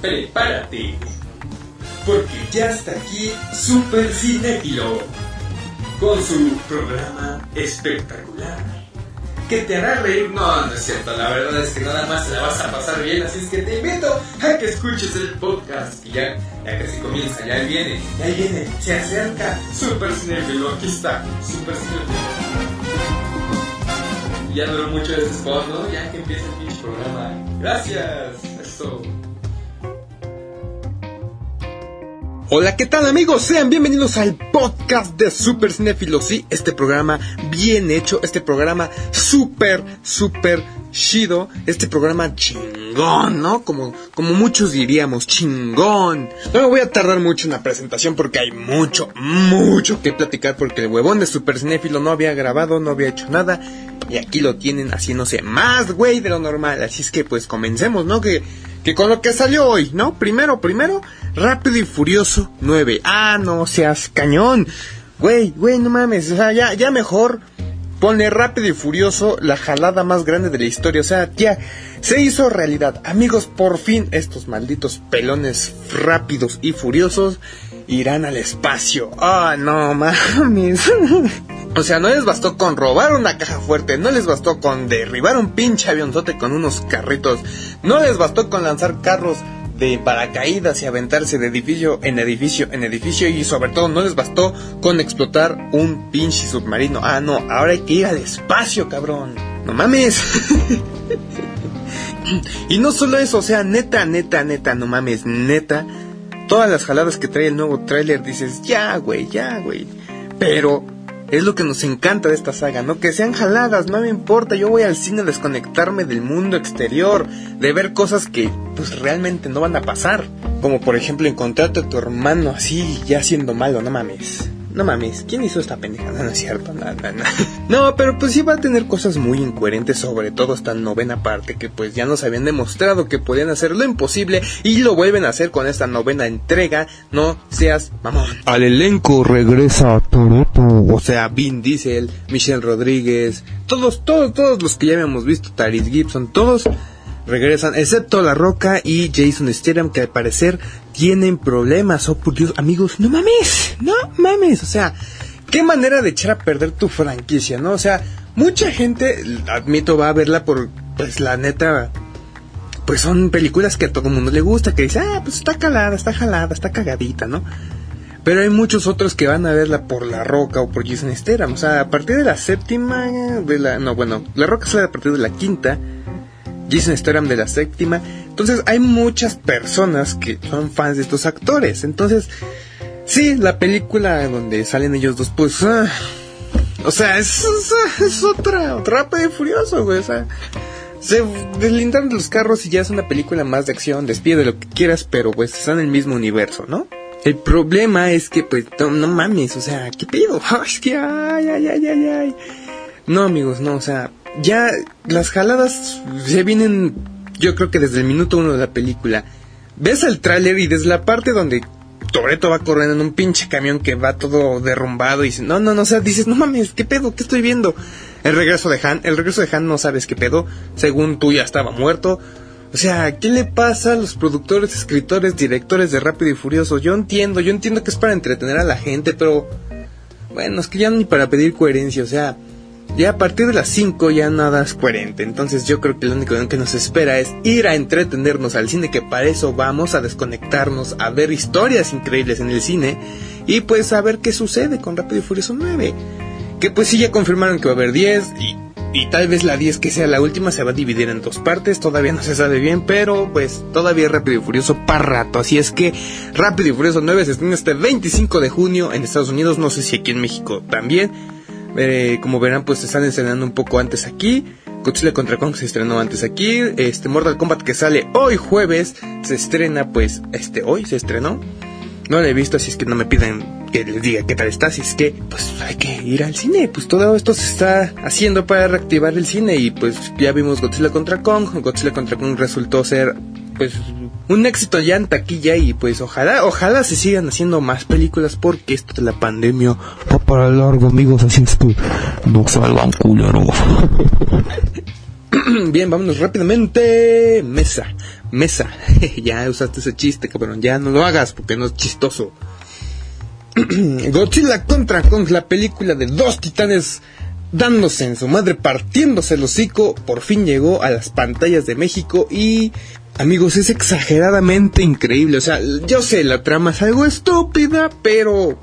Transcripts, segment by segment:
prepárate. Porque ya está aquí Super Cinéfilo. Con su programa espectacular que te hará reír. No, no es cierto, la verdad es que nada más te la vas a pasar bien, así es que te invito a que escuches el podcast, que ya, ya casi comienza, ya viene, ya viene, se acerca, Super Cinefilo, aquí está, Super Cinefilo. Ya duró mucho este spot, ¿no? Ya que empieza el programa. Gracias, eso. Hola, ¿qué tal amigos? Sean bienvenidos al podcast de Super Cinefilos. Sí, este programa bien hecho, este programa súper, súper chido, este programa chingón, ¿no? Como, como muchos diríamos, chingón. No me voy a tardar mucho en la presentación porque hay mucho, mucho que platicar porque el huevón de Super Cinefilo no había grabado, no había hecho nada. Y aquí lo tienen haciéndose más güey de lo normal. Así es que pues comencemos, ¿no? Que que con lo que salió hoy, ¿no? Primero, primero, Rápido y Furioso 9. Ah, no seas cañón. Güey, güey, no mames. O sea, ya, ya mejor pone Rápido y Furioso la jalada más grande de la historia. O sea, ya se hizo realidad. Amigos, por fin estos malditos pelones rápidos y furiosos irán al espacio. Ah, no mames. o sea, no les bastó con robar una caja fuerte, no les bastó con derribar un pinche avionzote con unos carritos, no les bastó con lanzar carros de paracaídas y aventarse de edificio en edificio en edificio y sobre todo no les bastó con explotar un pinche submarino. Ah, no, ahora hay que ir al espacio, cabrón. No mames. y no solo eso, o sea, neta, neta, neta, no mames, neta todas las jaladas que trae el nuevo tráiler dices, ya, güey, ya, güey. Pero es lo que nos encanta de esta saga, ¿no? Que sean jaladas, no me importa, yo voy al cine a desconectarme del mundo exterior, de ver cosas que pues realmente no van a pasar. Como por ejemplo encontrarte a tu hermano así, ya siendo malo, no mames. No mames, ¿quién hizo esta pendejada? No, es cierto, no, no, no. No, pero pues sí va a tener cosas muy incoherentes, sobre todo esta novena parte, que pues ya nos habían demostrado que podían hacer lo imposible y lo vuelven a hacer con esta novena entrega. No seas mamón. Al elenco regresa Toretto, o sea, Vin Diesel, Michelle Rodríguez, todos, todos, todos los que ya habíamos visto, Taris Gibson, todos regresan, excepto La Roca y Jason Statham, que al parecer tienen problemas. Oh, por Dios, amigos, no mames, no mames. O sea, qué manera de echar a perder tu franquicia, ¿no? O sea, mucha gente, admito, va a verla por, pues, la neta. Pues son películas que a todo el mundo le gusta, que dice, ah, pues está calada, está jalada, está cagadita, ¿no? Pero hay muchos otros que van a verla por La Roca o por Jason Statham. O sea, a partir de la séptima, de la, no, bueno, La Roca sale a partir de la quinta Jason Statham de la séptima. Entonces hay muchas personas que son fans de estos actores. Entonces, sí, la película donde salen ellos dos, pues... Ah, o sea, es, es, otra, otra y furioso, güey. O sea, se deslindan de los carros y ya es una película más de acción, despide lo que quieras, pero pues están en el mismo universo, ¿no? El problema es que, pues, no, no mames, o sea, ¿qué pido? Es que, ay, ay, ay, ay, ay. No, amigos, no, o sea, ya las jaladas se vienen, yo creo que desde el minuto uno de la película. Ves el tráiler y desde la parte donde Toreto va corriendo en un pinche camión que va todo derrumbado y dice, no, no, no, o sea, dices, no mames, ¿qué pedo? ¿Qué estoy viendo? El regreso de Han, el regreso de Han no sabes qué pedo, según tú ya estaba muerto. O sea, ¿qué le pasa a los productores, escritores, directores de Rápido y Furioso? Yo entiendo, yo entiendo que es para entretener a la gente, pero bueno, es que ya ni para pedir coherencia, o sea, ya a partir de las 5 ya nada es coherente. Entonces yo creo que lo único que nos espera es ir a entretenernos al cine, que para eso vamos a desconectarnos, a ver historias increíbles en el cine y pues a ver qué sucede con Rápido y Furioso 9. Que pues sí ya confirmaron que va a haber 10 y, tal vez la 10 que sea la última se va a dividir en dos partes, todavía no se sabe bien, pero pues todavía Rápido y Furioso para rato. Así es que Rápido y Furioso 9 se estrena este 25 de junio en Estados Unidos, no sé si aquí en México también. Eh, como verán, pues se están estrenando un poco antes aquí. Godzilla contra Kong se estrenó antes aquí. Este Mortal Kombat que sale hoy jueves se estrena, pues, este hoy se estrenó. No lo he visto, así es que no me piden que les diga qué tal está, así es que pues hay que ir al cine. Pues todo esto se está haciendo para reactivar el cine y pues ya vimos Godzilla contra Kong. Godzilla contra Kong resultó ser pues un éxito ya en taquilla y pues ojalá, ojalá se sigan haciendo más películas porque esto de la pandemia va para largo amigos, así es que no salgan culeros. Bien, vámonos rápidamente. Mesa. Mesa. ya usaste ese chiste, cabrón. Ya no lo hagas porque no es chistoso. Godzilla contra Kong, la película de dos titanes dándose en su madre, partiéndose el hocico, por fin llegó a las pantallas de México y amigos, es exageradamente increíble. O sea, yo sé, la trama es algo estúpida, pero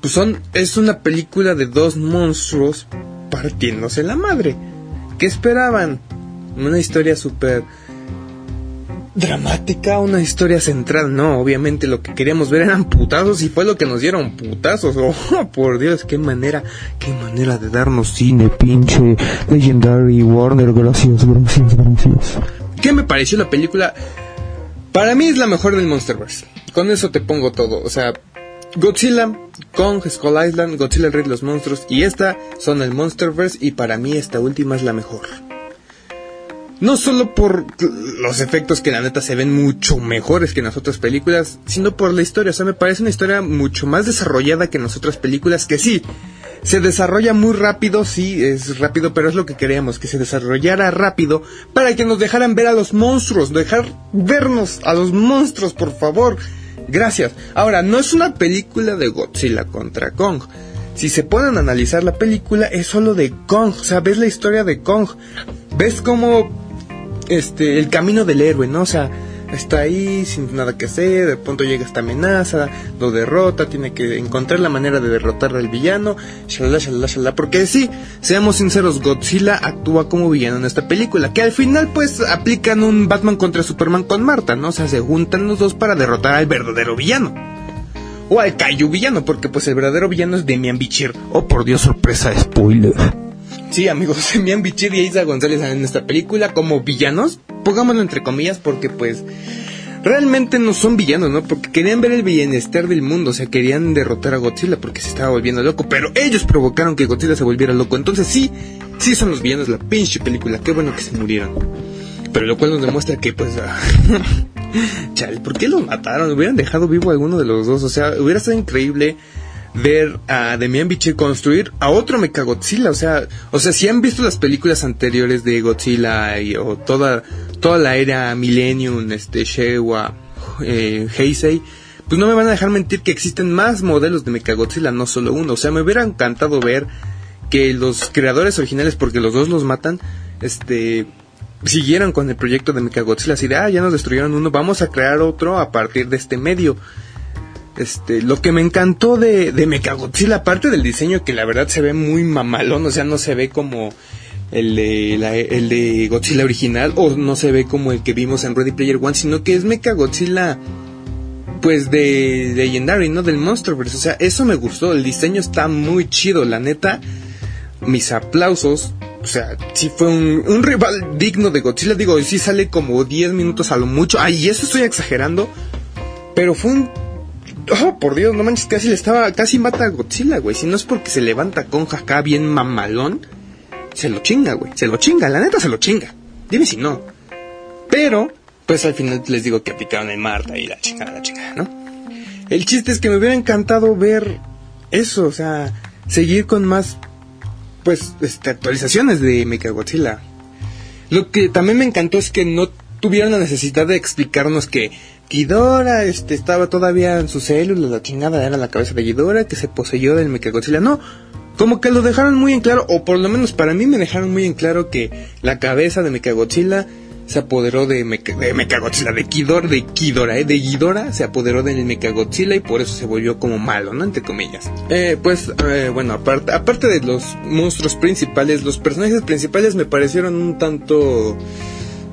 pues son, es una película de dos monstruos partiéndose la madre. ¿Qué esperaban? Una historia súper dramática, una historia central. No, obviamente lo que queríamos ver eran putazos y fue lo que nos dieron putazos. Oh, por Dios, qué manera, qué manera de darnos cine, pinche Legendary Warner. Gracias, gracias, gracias. ¿Qué me pareció la película? Para mí es la mejor del Monsterverse. Con eso te pongo todo. O sea, Godzilla, Kong, Skull Island, Godzilla el Rey de los Monstruos y esta son el Monsterverse y para mí esta última es la mejor. No solo por los efectos que la neta se ven mucho mejores que en las otras películas, sino por la historia. O sea, me parece una historia mucho más desarrollada que en las otras películas, que sí, se desarrolla muy rápido, sí, es rápido, pero es lo que queríamos, que se desarrollara rápido para que nos dejaran ver a los monstruos, dejar vernos a los monstruos, por favor. Gracias. Ahora, no es una película de Godzilla contra Kong. Si se pueden analizar la película, es solo de Kong. O sea, ves la historia de Kong. Ves cómo este, el camino del héroe, ¿no? O sea, está ahí sin nada que hacer, de pronto llega esta amenaza, lo derrota, tiene que encontrar la manera de derrotar al villano, shalala, shalala, shalala, porque sí, seamos sinceros, Godzilla actúa como villano en esta película, que al final pues aplican un Batman contra Superman con Marta, ¿no? O sea, se juntan los dos para derrotar al verdadero villano. O al Kaiju villano, porque pues el verdadero villano es Demian Bichir. Oh, por Dios, sorpresa, spoiler. Sí, amigos, Demian Bichir y Isa González en esta película como villanos, pongámoslo entre comillas porque pues realmente no son villanos, ¿no? Porque querían ver el bienestar del mundo, o sea, querían derrotar a Godzilla porque se estaba volviendo loco, pero ellos provocaron que Godzilla se volviera loco. Entonces sí, sí son los villanos la pinche película, qué bueno que se murieron. Pero lo cual nos demuestra que pues... Chale, ¿por qué los mataron? Hubieran dejado vivo a alguno de los dos, o sea, hubiera sido increíble ver a Demian Bichir construir a otro Mechagodzilla, o sea, o sea, si han visto las películas anteriores de Godzilla y, o toda toda la era Millennium, este Shewa, eh, Heisei, pues no me van a dejar mentir que existen más modelos de Mechagodzilla, no solo uno, o sea, me hubiera encantado ver que los creadores originales, porque los dos los matan, este siguieran con el proyecto de Mechagodzilla, así de, ah, ya nos destruyeron uno, vamos a crear otro a partir de este medio. Este, lo que me encantó de, de Mechagodzilla, aparte del diseño que la verdad se ve muy mamalón, o sea, no se ve como el de, el de Godzilla original, o no se ve como el que vimos en Ready Player One, sino que es Mechagodzilla, pues de Legendary, ¿no? Del Monsterverse, o sea, eso me gustó, el diseño está muy chido, la neta, mis aplausos, o sea, sí fue un, un rival digno de Godzilla, digo, sí sale como 10 minutos a lo mucho, ay, eso estoy exagerando, pero fue un Oh, por Dios, no manches, casi le estaba, casi mata a Godzilla, güey. Si no es porque se levanta con acá bien mamalón, se lo chinga, güey. Se lo chinga, la neta se lo chinga. Dime si no. Pero, pues al final les digo que aplicaron el Marta y la chingada, la chingada, ¿no? El chiste es que me hubiera encantado ver eso, o sea, seguir con más, pues, este, actualizaciones de Godzilla. Lo que también me encantó es que no tuvieron la necesidad de explicarnos que Ghidorah este, estaba todavía en sus células, la chingada era la cabeza de Ghidorah que se poseyó del Mechagodzilla. No, como que lo dejaron muy en claro, o por lo menos para mí me dejaron muy en claro que la cabeza de Mechagodzilla se apoderó de, Mecha, de Mechagodzilla, de Ghidorah, de Ghidorah, ¿eh? de Ghidorah se apoderó del Mechagodzilla y por eso se volvió como malo, ¿no? Entre comillas. Eh, pues, eh, bueno, aparte de los monstruos principales, los personajes principales me parecieron un tanto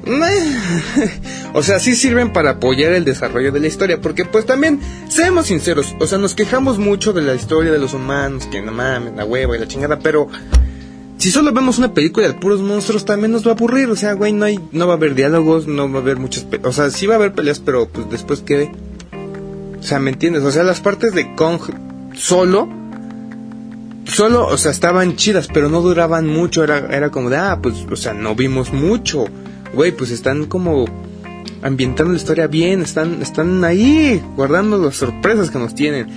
o sea, sí sirven para apoyar el desarrollo de la historia, porque pues también, seamos sinceros, o sea, nos quejamos mucho de la historia de los humanos, que no mames, la hueva y la chingada, pero si solo vemos una película de puros monstruos también nos va a aburrir, o sea, güey, no hay no va a haber diálogos, no va a haber muchas, o sea, sí va a haber peleas, pero pues después qué O sea, ¿me entiendes? O sea, las partes de Kong solo solo, o sea, estaban chidas, pero no duraban mucho, era era como de, ah, pues, o sea, no vimos mucho güey, pues están como ambientando la historia bien, están, están ahí guardando las sorpresas que nos tienen.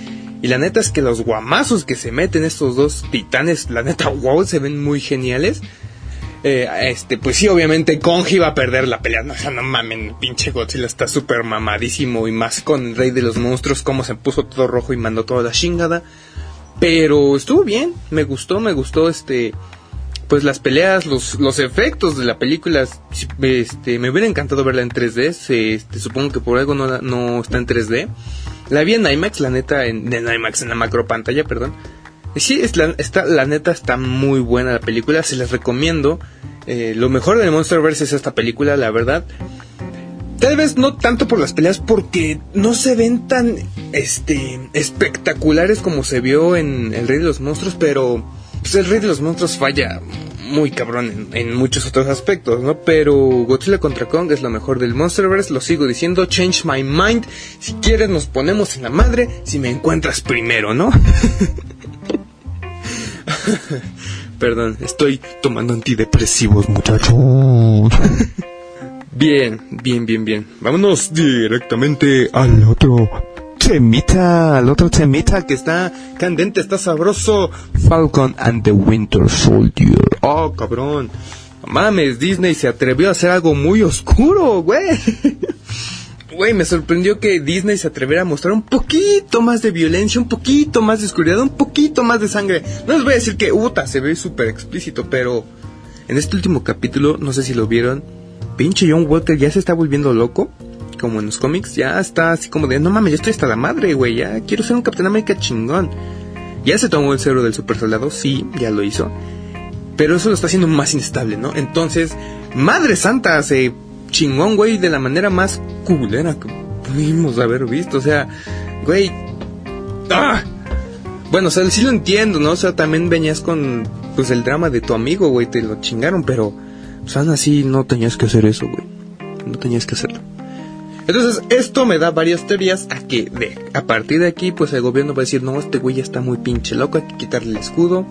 Y la neta es que los guamazos que se meten estos dos titanes, la neta, wow, se ven muy geniales. Eh, este, pues sí, obviamente Kong iba a perder la pelea. No, o sea, no mamen, pinche Godzilla está súper mamadísimo. Y más con el rey de los monstruos, como se puso todo rojo y mandó toda la chingada. Pero estuvo bien, me gustó, me gustó este pues las peleas, los, los efectos de la película, este, me hubiera encantado verla en 3D, este, supongo que por algo no, no está en 3D. La vi en IMAX, la neta, en, en IMAX, en la macro pantalla, perdón. Sí, es la, está, la neta está muy buena la película, se les recomiendo. Eh, lo mejor del Monsterverse es esta película, la verdad. Tal vez no tanto por las peleas, porque no se ven tan este, espectaculares como se vio en El Rey de los Monstruos, pero pues, El Rey de los Monstruos falla muy cabrón en, muchos otros aspectos, ¿no? Pero Godzilla contra Kong es lo mejor del Monsterverse, lo sigo diciendo, change my mind. Si quieres nos ponemos en la madre, si me encuentras primero, ¿no? Perdón, estoy tomando antidepresivos, muchachos. bien, bien, bien, bien. Vámonos directamente al otro temita, al otro temita que está candente, está sabroso. Falcon and the Winter Soldier. Oh, cabrón. Mames, Disney se atrevió a hacer algo muy oscuro, güey. Güey, me sorprendió que Disney se atreviera a mostrar un poquito más de violencia, un poquito más de oscuridad, un poquito más de sangre. No les voy a decir que Uta se ve súper explícito, pero en este último capítulo, no sé si lo vieron, pinche John Walker ya se está volviendo loco, como en los cómics, ya está así como de, no mames, ya estoy hasta la madre, güey, ya quiero ser un Capitán América chingón. Ya se tomó el cero del super soldado, sí, ya lo hizo. Pero eso lo está haciendo más inestable, ¿no? Entonces, Madre Santa se chingón, güey, de la manera más culera que pudimos haber visto. O sea, güey. ¡Ah! Bueno, o sea, sí lo entiendo, ¿no? O sea, también venías con pues el drama de tu amigo, güey, te lo chingaron, pero pues aún así no tenías que hacer eso, güey. No tenías que hacerlo. Entonces, esto me da varias teorías a que de, a partir de aquí, pues el gobierno va a decir, no, este güey ya está muy pinche loco, hay que quitarle el escudo.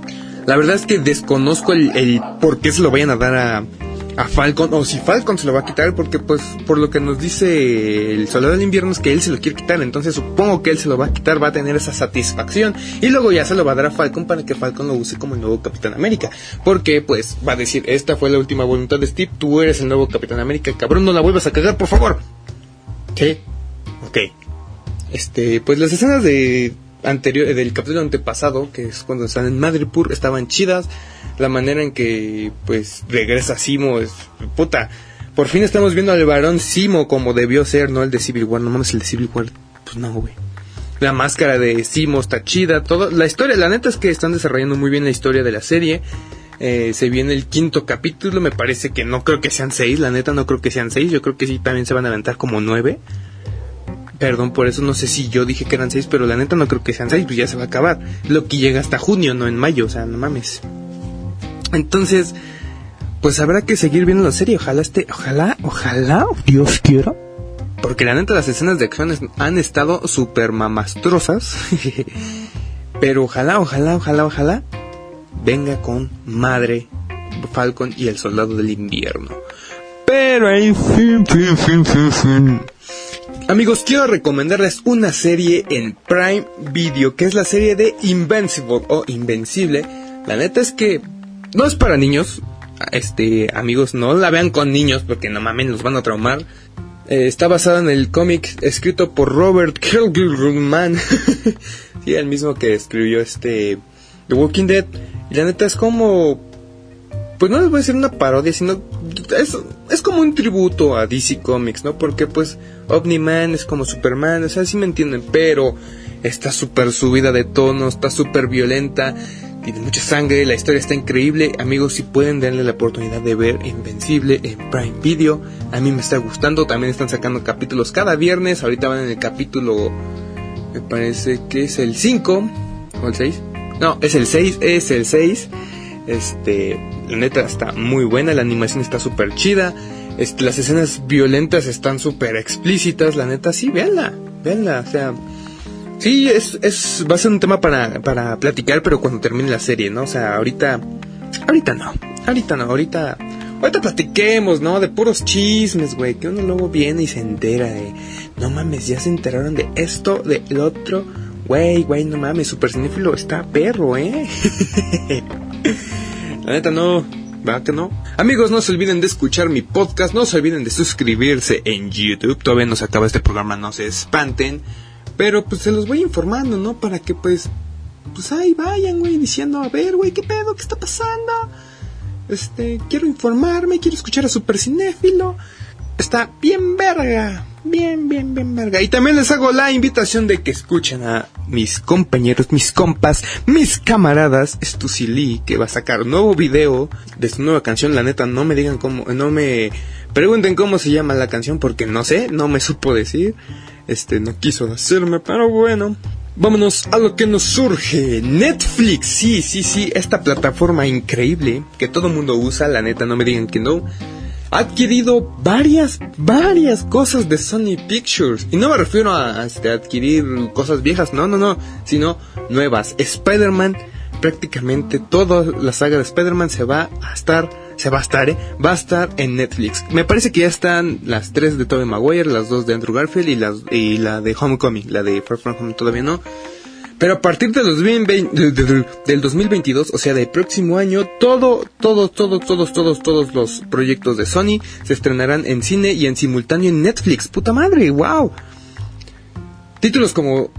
La verdad es que desconozco el, el por qué se lo vayan a dar a, a Falcon o si Falcon se lo va a quitar porque pues por lo que nos dice el soldado del invierno es que él se lo quiere quitar entonces supongo que él se lo va a quitar va a tener esa satisfacción y luego ya se lo va a dar a Falcon para que Falcon lo use como el nuevo Capitán América porque pues va a decir esta fue la última voluntad de Steve tú eres el nuevo Capitán América cabrón no la vuelvas a cagar por favor sí. Ok. Este pues las escenas de anterior del capítulo antepasado que es cuando están en Madripoor estaban chidas. La manera en que pues regresa Simo es puta por fin estamos viendo al varón Simo como debió ser no el de Civil War no mames el de Civil War pues no güey. La máscara de Simo está chida todo la historia la neta es que están desarrollando muy bien la historia de la serie eh, se viene el quinto capítulo me parece que no creo que sean seis la neta no creo que sean seis yo creo que sí también se van a aventar como nueve Perdón, por eso no sé si yo dije que eran seis, pero la neta no creo que sean seis, pues ya se va a acabar. Lo que llega hasta junio, no en mayo, o sea, no mames. Entonces, pues habrá que seguir viendo la serie. Ojalá esté, ojalá, ojalá, Dios quiera. Porque la neta las escenas de acción han estado súper mamastrosas. Pero ojalá, ojalá, ojalá, ojalá venga con Madre Falcon y el Soldado del Invierno. Pero en fin, fin, fin, fin, fin. Amigos, quiero recomendarles una serie en Prime Video, que es la serie de Invincible o Invencible. La neta es que no es para niños. Este, amigos, no la vean con niños porque no mames, los van a traumar. Eh, está basada en el cómic escrito por Robert Kirkman. sí, el mismo que escribió este The Walking Dead. Y la neta es como pues no les voy a decir una parodia, sino es, es como un tributo a DC Comics, ¿no? Porque pues Omni-Man es como Superman, o sea, sí me entienden, pero está súper subida de tono, está súper violenta, tiene mucha sangre, la historia está increíble. Amigos, si pueden darle la oportunidad de ver Invencible en Prime Video, a mí me está gustando, también están sacando capítulos cada viernes, ahorita van en el capítulo, me parece que es el 5 o el 6. No, es el 6, es el 6. Este, la neta está muy buena, la animación está súper chida. Este, las escenas violentas están súper explícitas, la neta, sí, véanla, véanla, o sea, sí, es, es, va a ser un tema para, para platicar, pero cuando termine la serie, ¿no? O sea, ahorita, ahorita no, ahorita no, ahorita, ahorita platiquemos, ¿no? De puros chismes, güey, que uno luego viene y se entera de, no mames, ya se enteraron de esto, del otro, güey, güey, no mames, super cinéfilo está perro, ¿eh? La neta no, ¿verdad que no? Amigos, no se olviden de escuchar mi podcast, no se olviden de suscribirse en YouTube. Todavía no se acaba este programa, no se espanten. Pero pues se los voy informando, ¿no? Para que pues, pues ahí vayan, güey, diciendo, a ver, güey, ¿qué pedo? ¿Qué está pasando? Este, quiero informarme, quiero escuchar a Super Cinéfilo. Está bien verga, bien, bien, bien verga. Y también les hago la invitación de que escuchen a mis compañeros, mis compas, mis camaradas, Stusili, que va a sacar nuevo video de su nueva canción. La neta, no me digan cómo, no me pregunten cómo se llama la canción porque no sé, no me supo decir. Este, no quiso decirme, pero bueno. Vámonos a lo que nos surge. Netflix, sí, sí, sí, esta plataforma increíble que todo mundo usa, la neta, no me digan que no. Ha adquirido varias, varias cosas de Sony Pictures. Y no me refiero a, este, adquirir cosas viejas, no, no, no, sino nuevas. Spider-Man, prácticamente toda la saga de Spider-Man se va a estar se va a estar, ¿eh? Va a estar en Netflix. Me parece que ya están las tres de Tobey Maguire, las dos de Andrew Garfield y, las, y la de Homecoming, la de Far From Home todavía no. Pero a partir del 2020, del 2022, o sea, del próximo año, todo, todos, todos, todos, todos, todos los proyectos de Sony se estrenarán en cine y en simultáneo en Netflix. ¡Puta madre! ¡Wow! Títulos como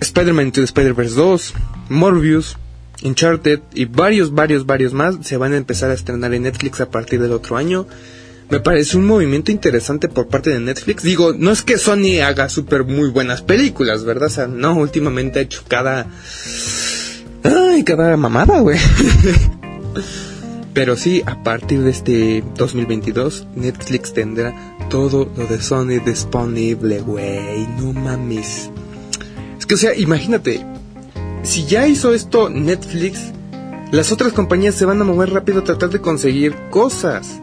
Spider-Man to Spider-Verse 2, Morbius, Uncharted y varios, varios, varios más se van a empezar a estrenar en Netflix a partir del otro año. Me parece un movimiento interesante por parte de Netflix. Digo, no es que Sony haga súper muy buenas películas, ¿verdad? O sea, no, últimamente ha hecho cada... Ay, cada mamada, güey. Pero sí, a partir de este 2022, Netflix tendrá todo lo de Sony disponible, güey. No mames. Es que, o sea, imagínate, si ya hizo esto Netflix, las otras compañías se van a mover rápido a tratar de conseguir cosas.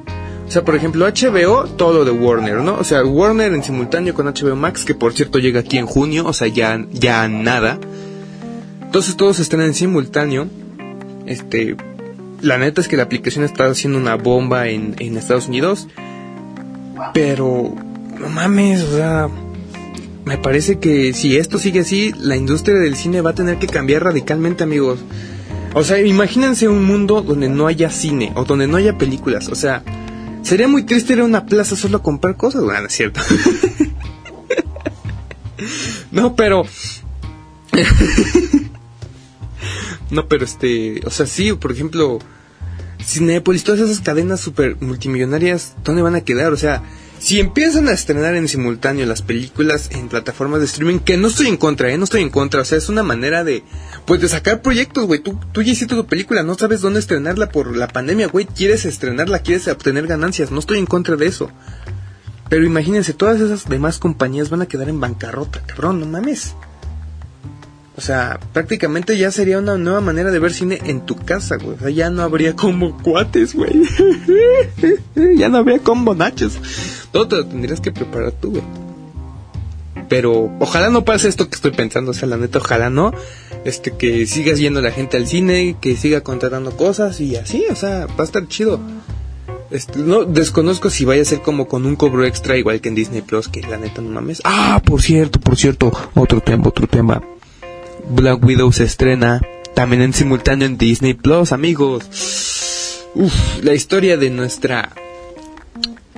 O sea, por ejemplo, HBO, todo de Warner, ¿no? O sea, Warner en simultáneo con HBO Max, que por cierto llega aquí en junio, o sea, ya, ya nada. Entonces todos están en simultáneo. Este, la neta es que la aplicación está haciendo una bomba en, en Estados Unidos. Pero, no mames, o sea, me parece que si esto sigue así, la industria del cine va a tener que cambiar radicalmente, amigos. O sea, imagínense un mundo donde no haya cine o donde no haya películas. O sea, sería muy triste ir a una plaza solo a comprar cosas. Bueno, es cierto. no, pero... no, pero este... O sea, sí, por ejemplo... Cinepolis, todas esas cadenas super multimillonarias, ¿dónde van a quedar? O sea, si empiezan a estrenar en simultáneo las películas en plataformas de streaming, que no estoy en contra, ¿eh? No estoy en contra, o sea, es una manera de, pues de sacar proyectos, güey. Tú, tú ya hiciste tu película, no sabes dónde estrenarla por la pandemia, güey. Quieres estrenarla, quieres obtener ganancias, no estoy en contra de eso. Pero imagínense, todas esas demás compañías van a quedar en bancarrota, cabrón, no mames. O sea, prácticamente ya sería una nueva manera de ver cine en tu casa, güey. O sea, ya no habría como cuates, güey. ya no habría como nachos. Todo te lo tendrías que preparar tú, güey. Pero ojalá no pase esto que estoy pensando, o sea, la neta, ojalá no. Este, que sigas yendo la gente al cine, que siga contratando cosas y así, o sea, va a estar chido. Este, no desconozco si vaya a ser como con un cobro extra igual que en Disney Plus, que la neta no mames. Ah, por cierto, por cierto, otro tema, otro tema. Black Widow se estrena también en simultáneo en Disney Plus, amigos. Uf, la historia de nuestra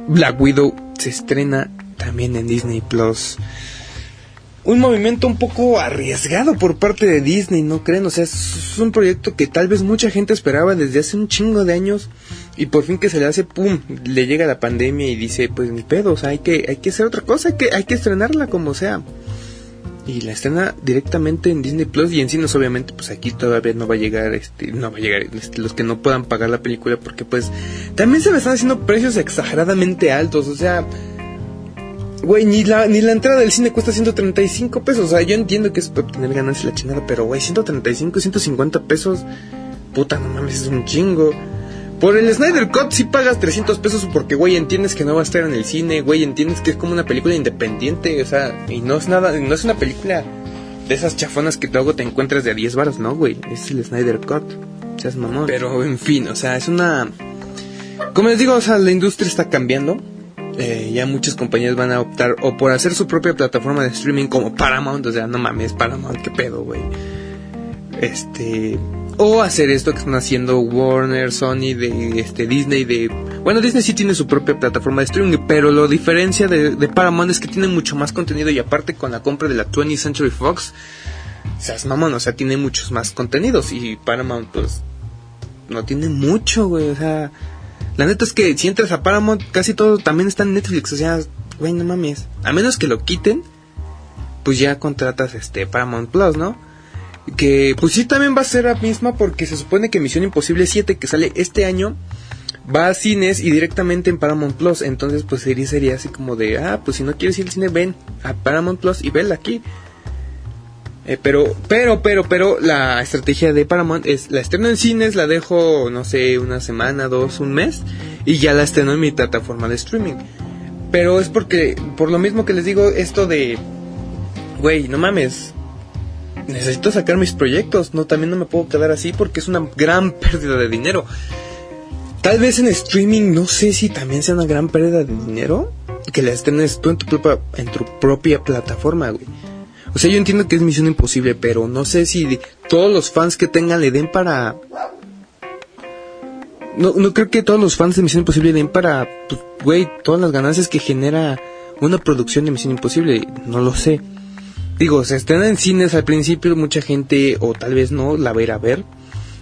Black Widow se estrena también en Disney Plus. Un movimiento un poco arriesgado por parte de Disney, ¿no creen? O sea, es un proyecto que tal vez mucha gente esperaba desde hace un chingo de años y por fin que se le hace, pum, le llega la pandemia y dice, pues ni pedo, o sea, hay que, hay que hacer otra cosa, hay que estrenarla como sea y la estrena directamente en Disney Plus y en cines obviamente pues aquí todavía no va a llegar este no va a llegar este, los que no puedan pagar la película porque pues también se me están haciendo precios exageradamente altos o sea güey ni la ni la entrada del cine cuesta 135 pesos o sea yo entiendo que es para tener ganancia la chingada pero güey 135 150 pesos puta no mames es un chingo por el Snyder Cut si pagas 300 pesos porque, güey, entiendes que no va a estar en el cine, güey, entiendes que es como una película independiente, o sea, y no es nada, no es una película de esas chafonas que luego te encuentras de a 10 baros, no, güey, es el Snyder Cut, seas mamón. Pero, en fin, o sea, es una... Como les digo, o sea, la industria está cambiando, eh, ya muchas compañías van a optar o por hacer su propia plataforma de streaming como Paramount, o sea, no mames, Paramount, qué pedo, güey. Este, O hacer esto que están haciendo Warner, Sony, de este Disney, de bueno Disney sí tiene su propia plataforma de streaming, pero lo diferencia de, Paramount es que tiene mucho más contenido y aparte con la compra de la 20th Century Fox, o sea, es mamón, o sea, tiene muchos más contenidos y Paramount pues no tiene mucho, güey, o sea, la neta es que si entras a Paramount casi todo también está en Netflix, o sea, güey, no mames, a menos que lo quiten, pues ya contratas este Paramount Plus, ¿no? Que pues sí también va a ser la misma porque se supone que Misión Imposible 7 que sale este año va a cines y directamente en Paramount Plus. Entonces pues sería, sería así como de, ah, pues si no quieres ir al cine, ven a Paramount Plus y vela aquí. Eh, pero, pero, pero, pero la estrategia de Paramount es la estreno en cines, la dejo, no sé, una semana, dos, un mes y ya la estreno en mi plataforma de streaming. Pero es porque, por lo mismo que les digo, esto de, güey, no mames, necesito sacar mis proyectos, no, también no me puedo quedar así porque es una gran pérdida de dinero. Tal vez en streaming, no sé si también sea una gran pérdida de dinero que la estrenes tú en tu, propia, en tu propia plataforma, güey. O sea, yo entiendo que es misión imposible, pero no sé si todos los fans que tengan le den para... No, no creo que todos los fans de Misión Imposible den para, pues, güey, todas las ganancias que genera una producción de Misión Imposible. No lo sé. Digo, se estrena en cines al principio, mucha gente, o tal vez no, la va a ver.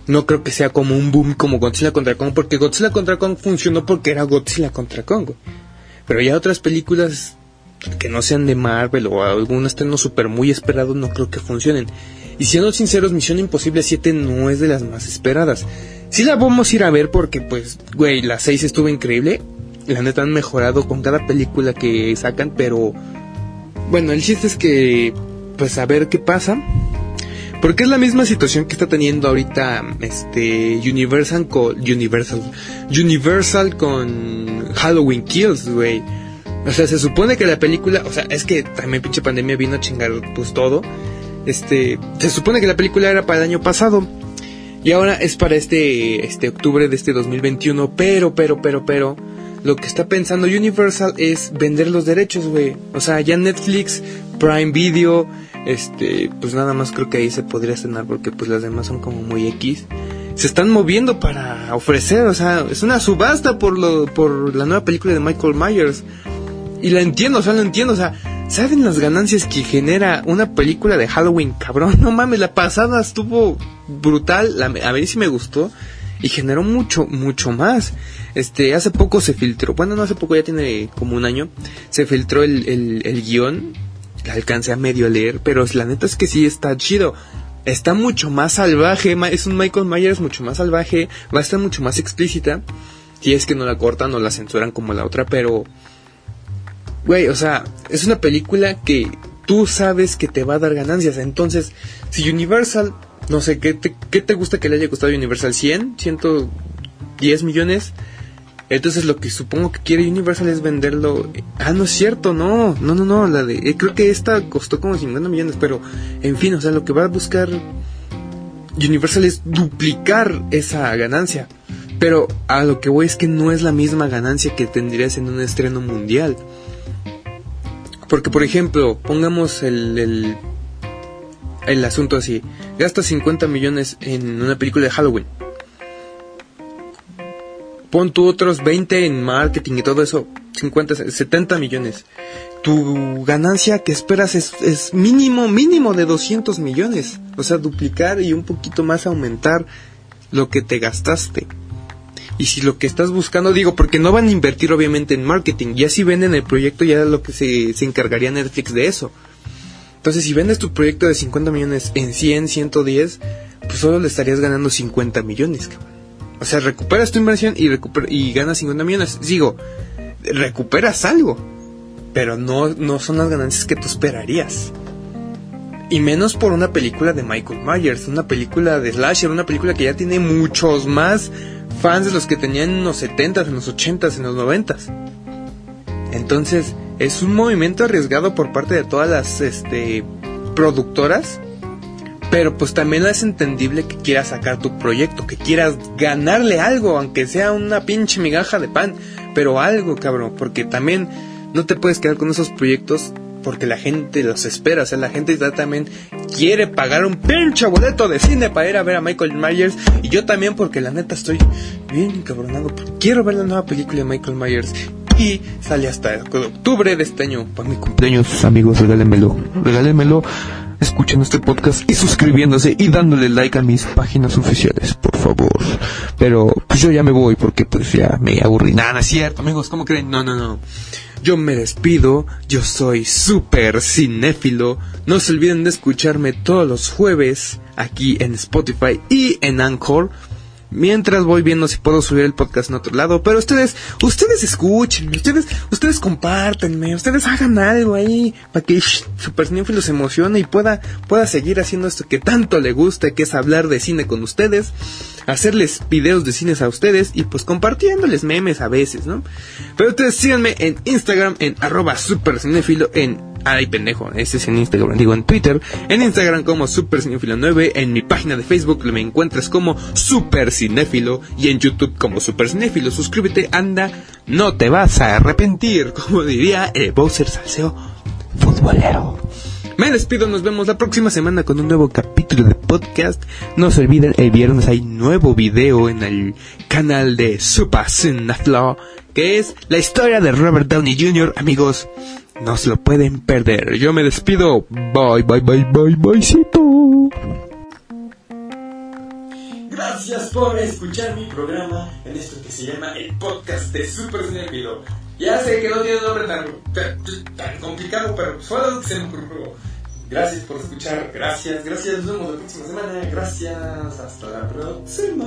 No creo que sea como un boom como Godzilla contra Kong, porque Godzilla contra Kong funcionó porque era Godzilla contra Kong. Pero ya otras películas que no sean de Marvel o algún estreno super muy esperado, no creo que funcionen. Y siendo sinceros, Misión Imposible 7 no es de las más esperadas. Sí la vamos a ir a ver porque, pues, güey, la 6 estuvo increíble. La neta han mejorado con cada película que sacan, pero bueno, el chiste es que, pues a ver qué pasa. Porque es la misma situación que está teniendo ahorita este Universal con Universal Universal con Halloween Kills, güey. O sea, se supone que la película, o sea, es que también pinche pandemia vino a chingar pues todo. Este, se supone que la película era para el año pasado y ahora es para este este octubre de este 2021, pero pero pero pero lo que está pensando Universal es vender los derechos, güey. O sea, ya Netflix, Prime Video, este, pues nada más creo que ahí se podría estrenar porque pues las demás son como muy X. Se están moviendo para ofrecer, o sea, es una subasta por lo por la nueva película de Michael Myers. Y la entiendo, o sea, lo entiendo, o sea, ¿saben las ganancias que genera una película de Halloween, cabrón? No mames, la pasada estuvo brutal, la, a ver si me gustó y generó mucho, mucho más. Este, hace poco se filtró, bueno, no hace poco, ya tiene como un año, se filtró el, el, el guion, que alcancé a medio leer, pero la neta es que sí está chido. Está mucho más salvaje, es un Michael Myers mucho más salvaje, va a estar mucho más explícita. Si es que no la cortan o la censuran como la otra, pero... Güey, o sea, es una película que tú sabes que te va a dar ganancias. Entonces, si Universal, no sé, ¿qué te, qué te gusta que le haya costado Universal? ¿100? ¿110 millones? Entonces lo que supongo que quiere Universal es venderlo. Ah, no es cierto, no, no, no, no. La de, eh, creo que esta costó como 50 millones, pero en fin, o sea, lo que va a buscar Universal es duplicar esa ganancia. Pero a lo que voy es que no es la misma ganancia que tendrías en un estreno mundial. Porque, por ejemplo, pongamos el, el, el asunto así. Gastas 50 millones en una película de Halloween pon tú otros 20 en marketing y todo eso, 50, 70 millones. Tu ganancia que esperas es, mínimo, mínimo de 200 millones. O sea, duplicar y un poquito más aumentar lo que te gastaste. Y si lo que estás buscando, digo, porque no van a invertir obviamente en marketing, ya si venden el proyecto, ya lo que se, se encargaría Netflix de eso. Entonces, si vendes tu proyecto de 50 millones en 100, 110, pues solo le estarías ganando 50 millones, cabrón. O sea, recuperas tu inversión y, y ganas 50 millones. Digo, recuperas algo, pero no, no son las ganancias que tú esperarías. Y menos por una película de Michael Myers, una película de Slasher, una película que ya tiene muchos más fans de los que tenían en los 70s, en los 80s, en los 90s. Entonces, es un movimiento arriesgado por parte de todas las este, productoras pero pues también es entendible que quieras sacar tu proyecto, que quieras ganarle algo, aunque sea una pinche migaja de pan, pero algo, cabrón, porque también no te puedes quedar con esos proyectos porque la gente los espera, o sea, la gente también quiere pagar un pinche boleto de cine para ir a ver a Michael Myers. Y yo también, porque la neta estoy bien encabronado. Quiero ver la nueva película de Michael Myers. Y sale hasta octubre de este año. Para mi cumpleaños, amigos, regálenmelo. Regálenmelo escuchando este podcast y suscribiéndose y dándole like a mis páginas oficiales, por favor. Pero pues yo ya me voy porque pues ya me aburrí. Nada, no es cierto, amigos, ¿cómo creen? No, no, no. Yo me despido, yo soy super cinéfilo. No se olviden de escucharme todos los jueves aquí en Spotify y en Anchor mientras voy viendo si puedo subir el podcast en otro lado. Pero ustedes, ustedes escuchen, ustedes, ustedes compártenme, ustedes hagan algo ahí para que Super Cinéfilo se emocione y pueda, pueda seguir haciendo esto que tanto le gusta, que es hablar de cine con ustedes, hacerles videos de cines a ustedes y pues compartiéndoles memes a veces, ¿no? Pero ustedes síganme en Instagram en arroba Super en Ay, pendejo, ese es en Instagram, digo en Twitter, en Instagram como Super 9, en mi página de Facebook me encuentras como Super Cinéfilo y en YouTube como Super Cinéfilo. Suscríbete, anda, no te vas a arrepentir, como diría el Bowser Salseo futbolero. Me despido, nos vemos la próxima semana con un nuevo capítulo de podcast. No se olviden, el viernes hay nuevo video en el canal de Super Cinéfilo, que es la historia de Robert Downey Jr., amigos. No se lo pueden perder. Yo me despido. Bye, bye, bye, bye, byecito. Gracias por escuchar mi programa en esto que se llama el podcast de Super Cinefilo. Ya sé que no tiene nombre tan, complicado, pero fue se me ocurrió. Gracias por escuchar, gracias, gracias, nos vemos la próxima semana, gracias, hasta la próxima.